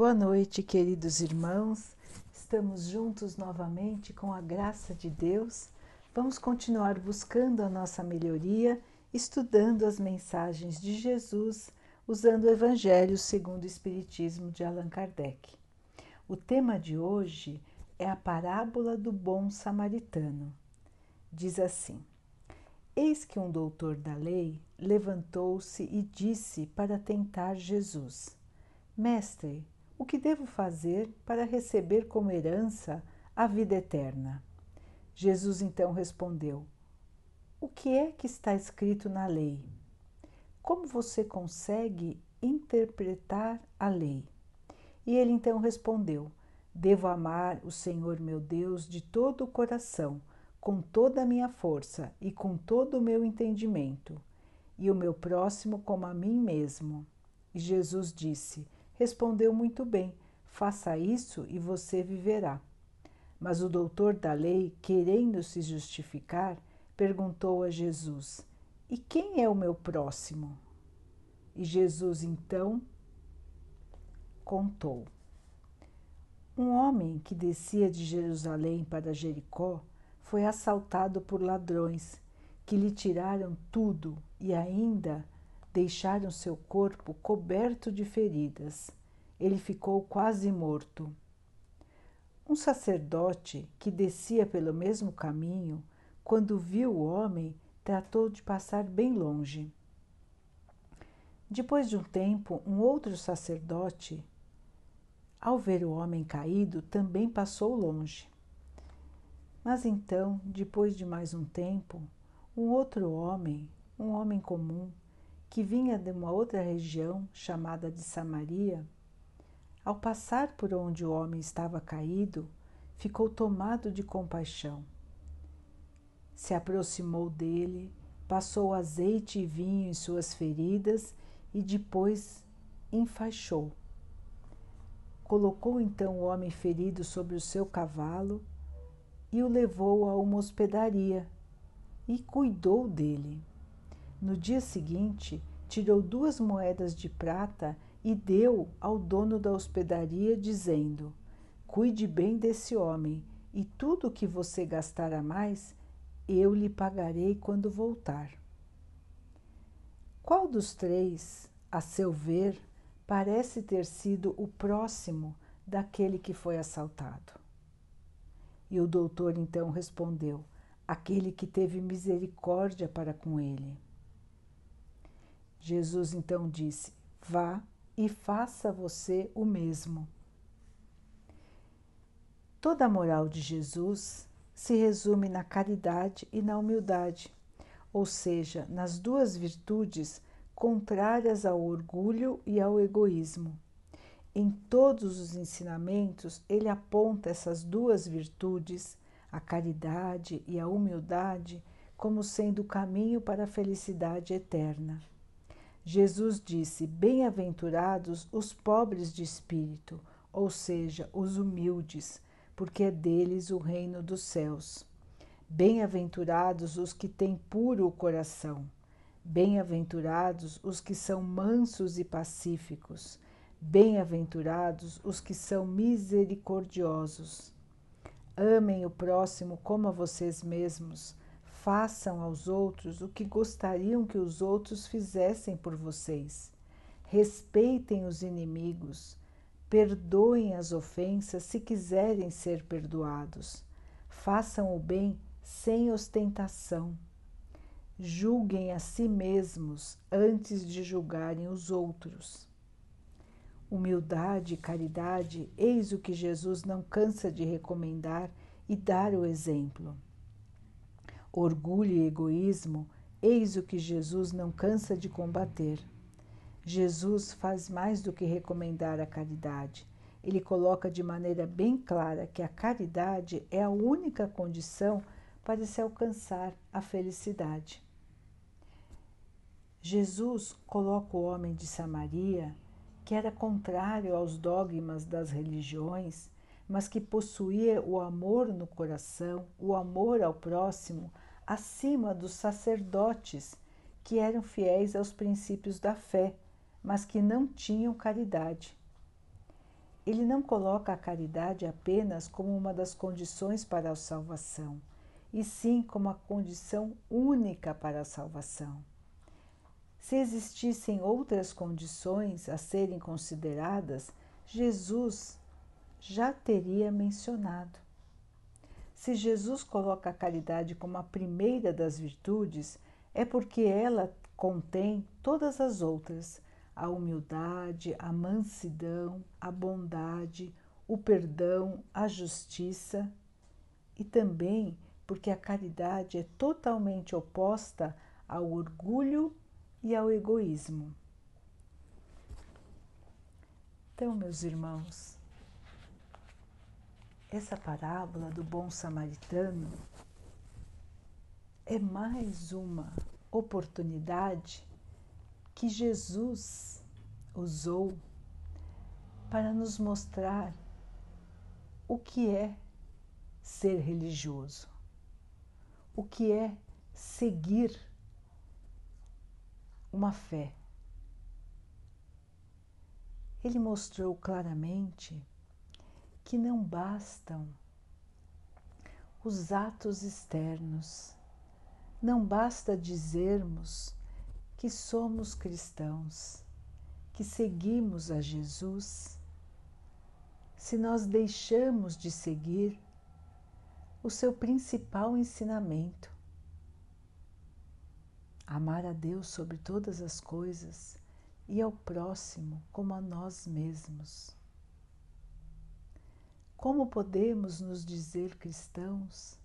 Boa noite, queridos irmãos. Estamos juntos novamente com a graça de Deus. Vamos continuar buscando a nossa melhoria, estudando as mensagens de Jesus, usando o Evangelho segundo o Espiritismo de Allan Kardec. O tema de hoje é a parábola do bom samaritano. Diz assim: Eis que um doutor da lei levantou-se e disse para tentar Jesus: Mestre, o que devo fazer para receber como herança a vida eterna? Jesus então respondeu: O que é que está escrito na lei? Como você consegue interpretar a lei? E ele então respondeu: Devo amar o Senhor meu Deus de todo o coração, com toda a minha força e com todo o meu entendimento, e o meu próximo como a mim mesmo. E Jesus disse: Respondeu muito bem: faça isso e você viverá. Mas o doutor da lei, querendo se justificar, perguntou a Jesus: E quem é o meu próximo? E Jesus então contou. Um homem que descia de Jerusalém para Jericó foi assaltado por ladrões que lhe tiraram tudo e ainda deixaram seu corpo coberto de feridas. Ele ficou quase morto. Um sacerdote que descia pelo mesmo caminho, quando viu o homem, tratou de passar bem longe. Depois de um tempo, um outro sacerdote, ao ver o homem caído, também passou longe. Mas então, depois de mais um tempo, um outro homem, um homem comum, que vinha de uma outra região chamada de Samaria, ao passar por onde o homem estava caído, ficou tomado de compaixão. Se aproximou dele, passou azeite e vinho em suas feridas e depois enfaixou. Colocou então o homem ferido sobre o seu cavalo e o levou a uma hospedaria e cuidou dele. No dia seguinte, tirou duas moedas de prata e deu ao dono da hospedaria, dizendo: Cuide bem desse homem, e tudo o que você gastar a mais, eu lhe pagarei quando voltar. Qual dos três, a seu ver, parece ter sido o próximo daquele que foi assaltado? E o doutor então respondeu: Aquele que teve misericórdia para com ele. Jesus então disse: Vá e faça você o mesmo. Toda a moral de Jesus se resume na caridade e na humildade, ou seja, nas duas virtudes contrárias ao orgulho e ao egoísmo. Em todos os ensinamentos, ele aponta essas duas virtudes, a caridade e a humildade, como sendo o caminho para a felicidade eterna. Jesus disse: Bem-aventurados os pobres de espírito, ou seja, os humildes, porque é deles o reino dos céus. Bem-aventurados os que têm puro o coração. Bem-aventurados os que são mansos e pacíficos. Bem-aventurados os que são misericordiosos. Amem o próximo como a vocês mesmos Façam aos outros o que gostariam que os outros fizessem por vocês. Respeitem os inimigos. Perdoem as ofensas se quiserem ser perdoados. Façam o bem sem ostentação. Julguem a si mesmos antes de julgarem os outros. Humildade e caridade, eis o que Jesus não cansa de recomendar e dar o exemplo. Orgulho e egoísmo, eis o que Jesus não cansa de combater. Jesus faz mais do que recomendar a caridade. Ele coloca de maneira bem clara que a caridade é a única condição para se alcançar a felicidade. Jesus coloca o homem de Samaria, que era contrário aos dogmas das religiões, mas que possuía o amor no coração, o amor ao próximo, acima dos sacerdotes que eram fiéis aos princípios da fé, mas que não tinham caridade. ele não coloca a caridade apenas como uma das condições para a salvação, e sim como a condição única para a salvação. Se existissem outras condições a serem consideradas, Jesus já teria mencionado. Se Jesus coloca a caridade como a primeira das virtudes, é porque ela contém todas as outras: a humildade, a mansidão, a bondade, o perdão, a justiça, e também porque a caridade é totalmente oposta ao orgulho e ao egoísmo. Então, meus irmãos, essa parábola do bom samaritano é mais uma oportunidade que Jesus usou para nos mostrar o que é ser religioso, o que é seguir uma fé. Ele mostrou claramente que não bastam os atos externos, não basta dizermos que somos cristãos, que seguimos a Jesus, se nós deixamos de seguir o seu principal ensinamento, amar a Deus sobre todas as coisas e ao próximo como a nós mesmos. Como podemos nos dizer cristãos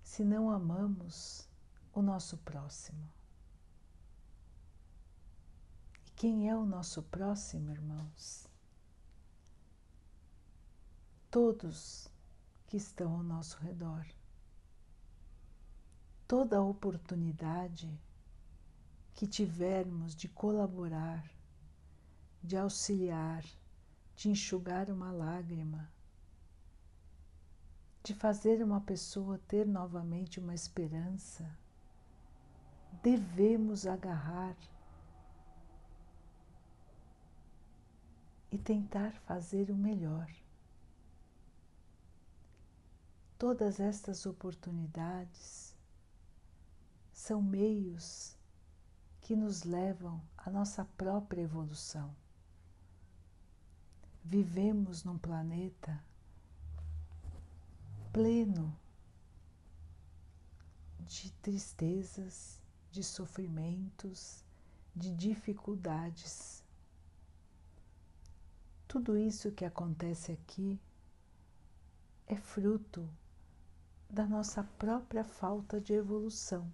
se não amamos o nosso próximo? E quem é o nosso próximo, irmãos? Todos que estão ao nosso redor toda oportunidade que tivermos de colaborar, de auxiliar, de enxugar uma lágrima, de fazer uma pessoa ter novamente uma esperança, devemos agarrar e tentar fazer o melhor. Todas estas oportunidades são meios que nos levam à nossa própria evolução. Vivemos num planeta pleno de tristezas, de sofrimentos, de dificuldades. Tudo isso que acontece aqui é fruto da nossa própria falta de evolução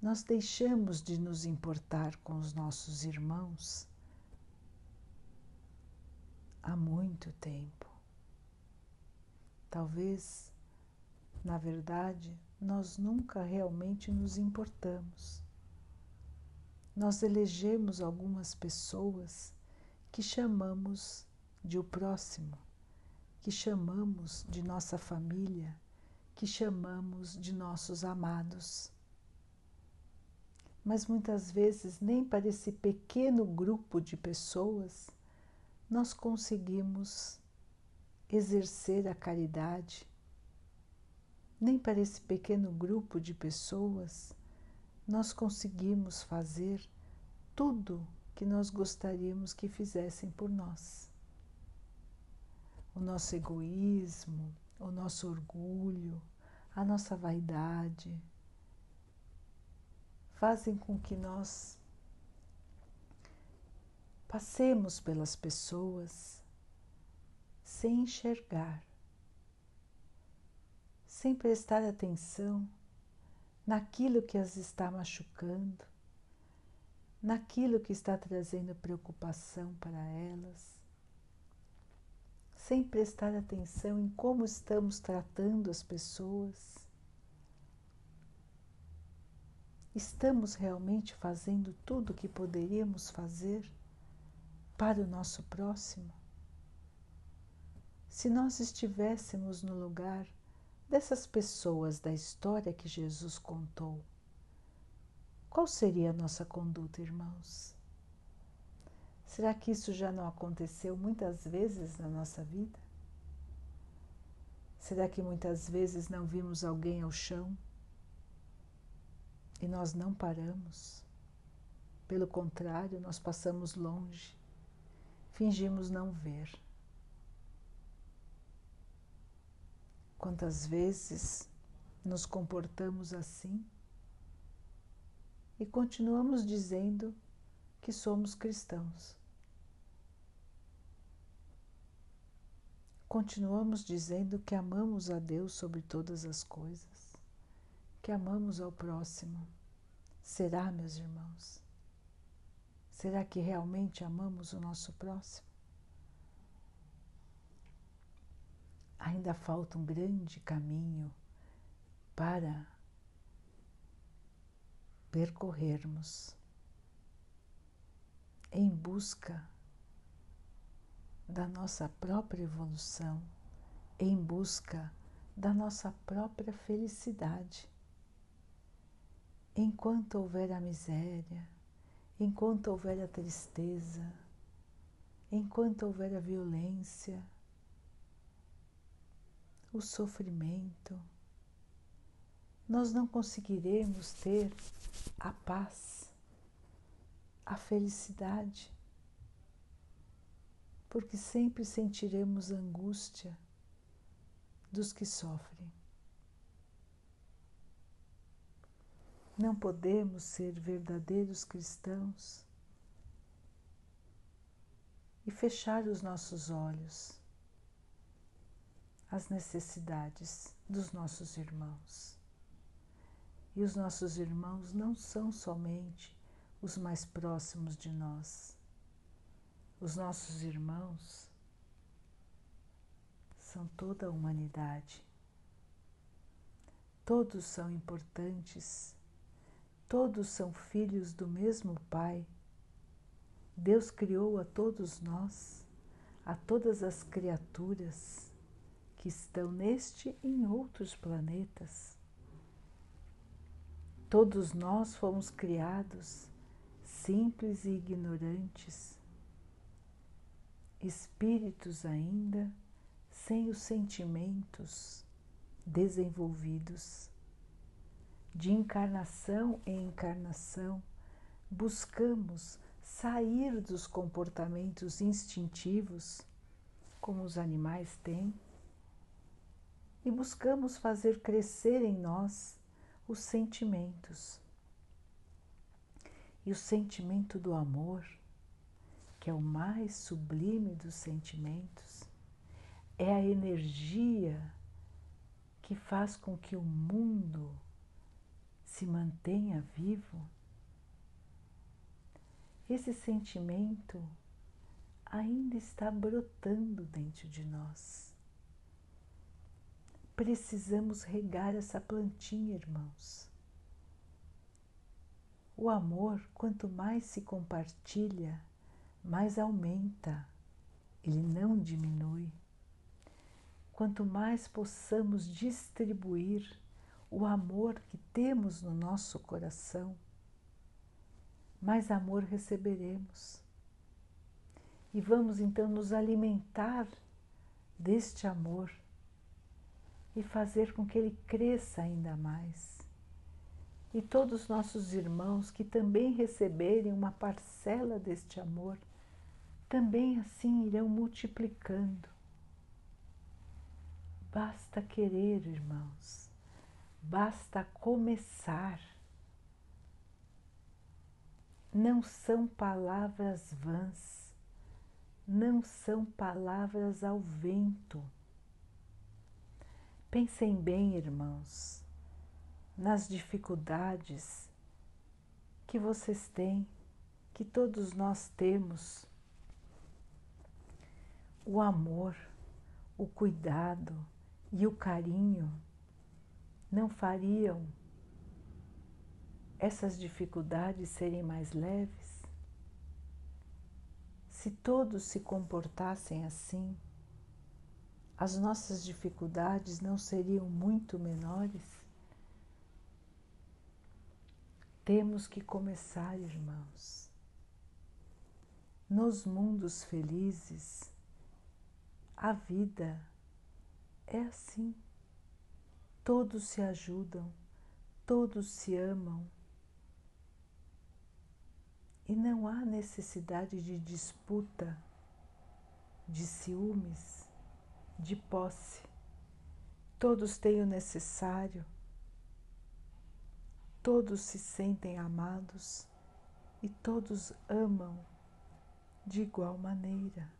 nós deixamos de nos importar com os nossos irmãos há muito tempo. Talvez, na verdade, nós nunca realmente nos importamos. Nós elegemos algumas pessoas que chamamos de o próximo, que chamamos de nossa família, que chamamos de nossos amados mas muitas vezes nem para esse pequeno grupo de pessoas nós conseguimos exercer a caridade, nem para esse pequeno grupo de pessoas nós conseguimos fazer tudo que nós gostaríamos que fizessem por nós. O nosso egoísmo, o nosso orgulho, a nossa vaidade, fazem com que nós passemos pelas pessoas sem enxergar, sem prestar atenção naquilo que as está machucando, naquilo que está trazendo preocupação para elas, sem prestar atenção em como estamos tratando as pessoas. Estamos realmente fazendo tudo o que poderíamos fazer para o nosso próximo? Se nós estivéssemos no lugar dessas pessoas da história que Jesus contou, qual seria a nossa conduta, irmãos? Será que isso já não aconteceu muitas vezes na nossa vida? Será que muitas vezes não vimos alguém ao chão e nós não paramos? Pelo contrário, nós passamos longe, fingimos não ver. Quantas vezes nos comportamos assim e continuamos dizendo que somos cristãos? Continuamos dizendo que amamos a Deus sobre todas as coisas, que amamos ao próximo. Será, meus irmãos? Será que realmente amamos o nosso próximo? Ainda falta um grande caminho para percorrermos em busca da nossa própria evolução, em busca da nossa própria felicidade. Enquanto houver a miséria, enquanto houver a tristeza, enquanto houver a violência, o sofrimento, nós não conseguiremos ter a paz, a felicidade porque sempre sentiremos angústia dos que sofrem. Não podemos ser verdadeiros cristãos e fechar os nossos olhos às necessidades dos nossos irmãos. E os nossos irmãos não são somente os mais próximos de nós os nossos irmãos são toda a humanidade. Todos são importantes, todos são filhos do mesmo Pai. Deus criou a todos nós, a todas as criaturas que estão neste e em outros planetas. Todos nós fomos criados simples e ignorantes espíritos ainda sem os sentimentos desenvolvidos. De encarnação em encarnação, buscamos sair dos comportamentos instintivos, como os animais têm, e buscamos fazer crescer em nós os sentimentos. E o sentimento do amor que é o mais sublime dos sentimentos, é a energia que faz com que o mundo se mantenha vivo. Esse sentimento ainda está brotando dentro de nós. Precisamos regar essa plantinha, irmãos. O amor, quanto mais se compartilha, mais aumenta, ele não diminui. Quanto mais possamos distribuir o amor que temos no nosso coração, mais amor receberemos. E vamos então nos alimentar deste amor e fazer com que ele cresça ainda mais. E todos nossos irmãos que também receberem uma parcela deste amor também assim irão multiplicando. Basta querer, irmãos, basta começar. Não são palavras vãs, não são palavras ao vento. Pensem bem, irmãos, nas dificuldades que vocês têm, que todos nós temos o amor, o cuidado e o carinho não fariam essas dificuldades serem mais leves? Se todos se comportassem assim, as nossas dificuldades não seriam muito menores? Temos que começar, irmãos. nos mundos felizes, a vida é assim. Todos se ajudam, todos se amam. E não há necessidade de disputa, de ciúmes, de posse. Todos têm o necessário, todos se sentem amados e todos amam de igual maneira.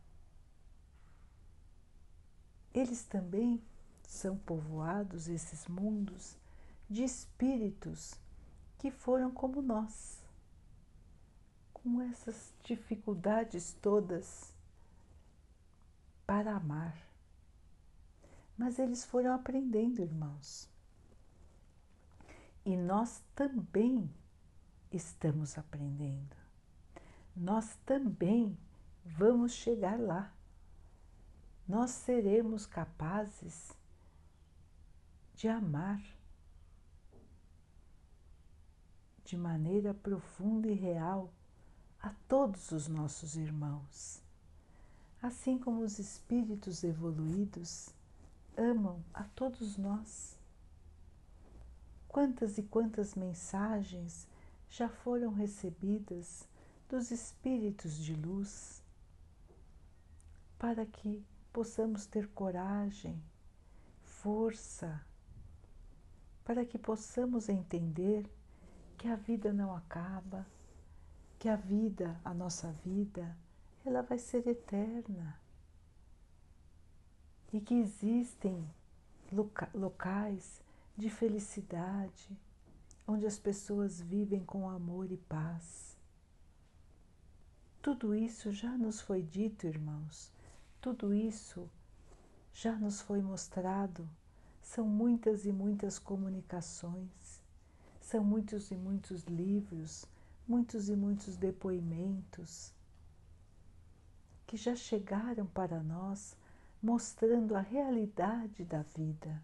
Eles também são povoados, esses mundos, de espíritos que foram como nós, com essas dificuldades todas para amar. Mas eles foram aprendendo, irmãos. E nós também estamos aprendendo. Nós também vamos chegar lá. Nós seremos capazes de amar de maneira profunda e real a todos os nossos irmãos, assim como os espíritos evoluídos amam a todos nós. Quantas e quantas mensagens já foram recebidas dos espíritos de luz para que possamos ter coragem, força, para que possamos entender que a vida não acaba, que a vida, a nossa vida, ela vai ser eterna. E que existem loca locais de felicidade, onde as pessoas vivem com amor e paz. Tudo isso já nos foi dito, irmãos, tudo isso já nos foi mostrado. São muitas e muitas comunicações, são muitos e muitos livros, muitos e muitos depoimentos que já chegaram para nós mostrando a realidade da vida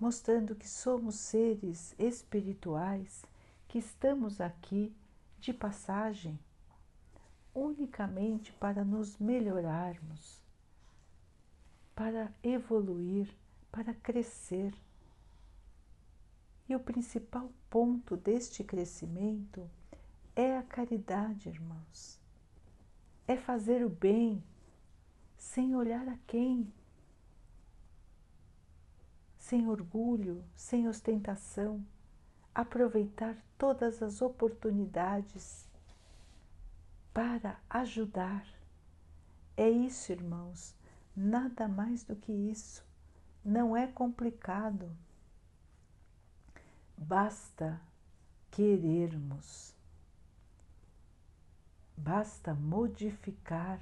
mostrando que somos seres espirituais que estamos aqui de passagem unicamente para nos melhorarmos, para evoluir, para crescer. E o principal ponto deste crescimento é a caridade, irmãos. É fazer o bem sem olhar a quem, sem orgulho, sem ostentação, aproveitar todas as oportunidades para ajudar. É isso, irmãos, nada mais do que isso. Não é complicado. Basta querermos. Basta modificar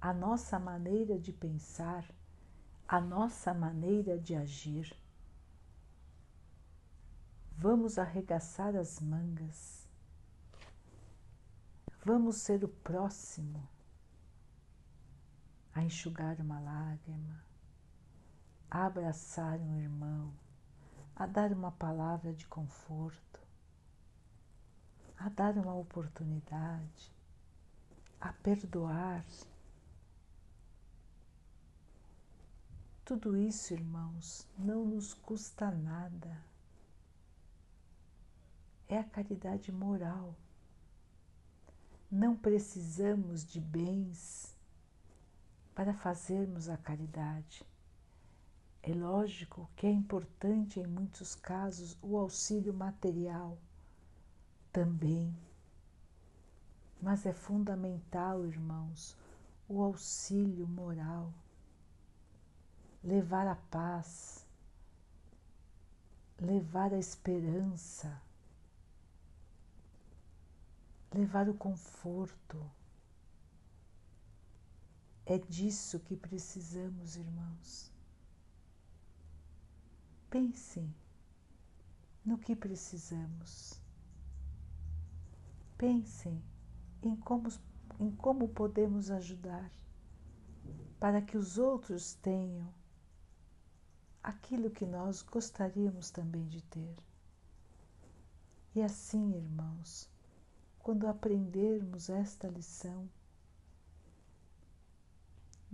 a nossa maneira de pensar a nossa maneira de agir. Vamos arregaçar as mangas. Vamos ser o próximo a enxugar uma lágrima, a abraçar um irmão, a dar uma palavra de conforto, a dar uma oportunidade, a perdoar Tudo isso, irmãos, não nos custa nada. É a caridade moral. Não precisamos de bens para fazermos a caridade. É lógico que é importante em muitos casos o auxílio material também. Mas é fundamental, irmãos, o auxílio moral levar a paz, levar a esperança, levar o conforto. É disso que precisamos, irmãos. Pensem no que precisamos. Pensem em como, em como podemos ajudar para que os outros tenham aquilo que nós gostaríamos também de ter. E assim, irmãos, quando aprendermos esta lição,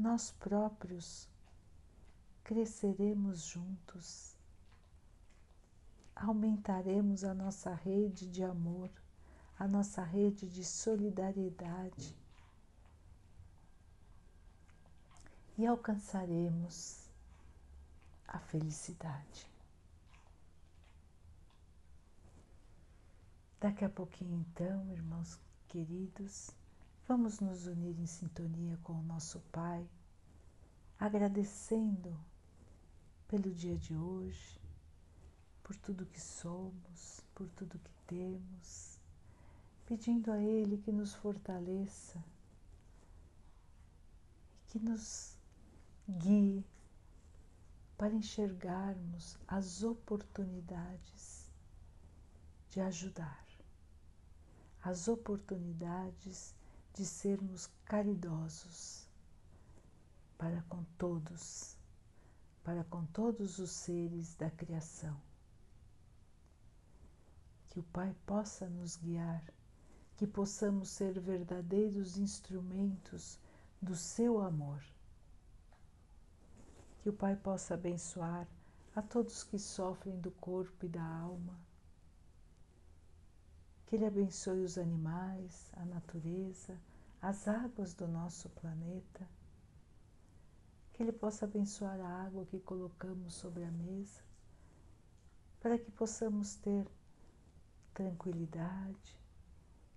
nós próprios cresceremos juntos, aumentaremos a nossa rede de amor, a nossa rede de solidariedade e alcançaremos a felicidade. Daqui a pouquinho, então, irmãos queridos, vamos nos unir em sintonia com o nosso Pai, agradecendo pelo dia de hoje, por tudo que somos, por tudo que temos, pedindo a Ele que nos fortaleça e que nos guie para enxergarmos as oportunidades de ajudar, as oportunidades de sermos caridosos para com todos, para com todos os seres da criação. Que o Pai possa nos guiar, que possamos ser verdadeiros instrumentos do seu amor que o Pai possa abençoar a todos que sofrem do corpo e da alma. Que Ele abençoe os animais, a natureza, as águas do nosso planeta. Que Ele possa abençoar a água que colocamos sobre a mesa, para que possamos ter tranquilidade,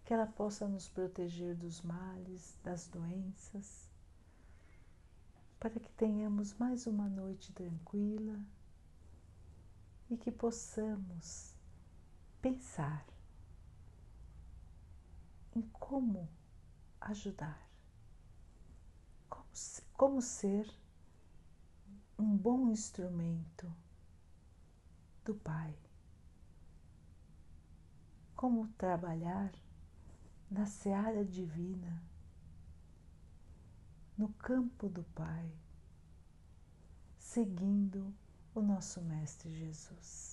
que ela possa nos proteger dos males, das doenças para que tenhamos mais uma noite tranquila e que possamos pensar em como ajudar, como, como ser um bom instrumento do Pai, como trabalhar na seara divina no campo do Pai, seguindo o nosso Mestre Jesus.